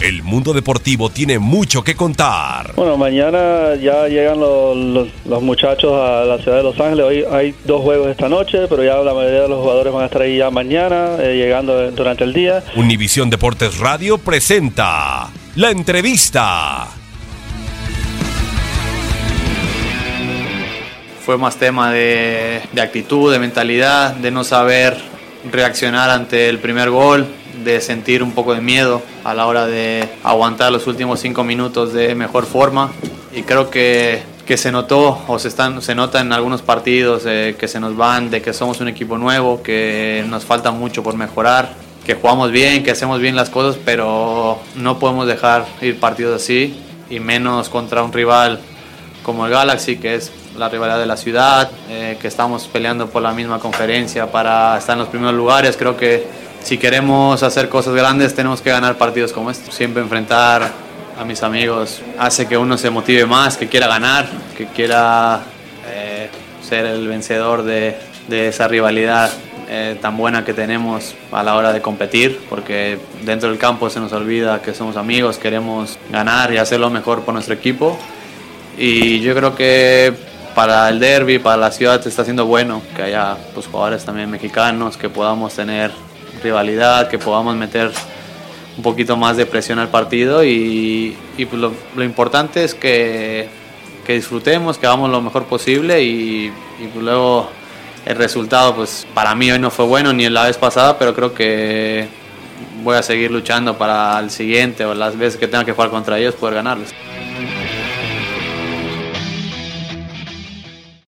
El mundo deportivo tiene mucho que contar. Bueno, mañana ya llegan los, los, muchachos a la ciudad de Los Ángeles. Hoy hay dos juegos esta noche, pero ya la mayoría de los jugadores van a estar ahí ya mañana, eh, llegando durante el día. Univisión Deportes Radio presenta la entrevista. Fue más tema de, de actitud, de mentalidad, de no saber reaccionar ante el primer gol, de sentir un poco de miedo a la hora de aguantar los últimos cinco minutos de mejor forma y creo que, que se notó o se, están, se nota en algunos partidos eh, que se nos van de que somos un equipo nuevo, que nos falta mucho por mejorar, que jugamos bien, que hacemos bien las cosas, pero no podemos dejar ir partidos así y menos contra un rival como el Galaxy, que es la rivalidad de la ciudad, eh, que estamos peleando por la misma conferencia para estar en los primeros lugares. Creo que si queremos hacer cosas grandes tenemos que ganar partidos como este. Siempre enfrentar a mis amigos hace que uno se motive más, que quiera ganar, que quiera eh, ser el vencedor de, de esa rivalidad eh, tan buena que tenemos a la hora de competir, porque dentro del campo se nos olvida que somos amigos, queremos ganar y hacer lo mejor por nuestro equipo. Y yo creo que para el derby, para la ciudad, está siendo bueno que haya pues, jugadores también mexicanos, que podamos tener rivalidad, que podamos meter un poquito más de presión al partido y, pues lo, importante es que, que, disfrutemos, que hagamos lo mejor posible y, pues luego el resultado pues para mí hoy no fue bueno ni la vez pasada, pero creo que voy a seguir luchando para el siguiente o las veces que tenga que jugar contra ellos poder ganarles.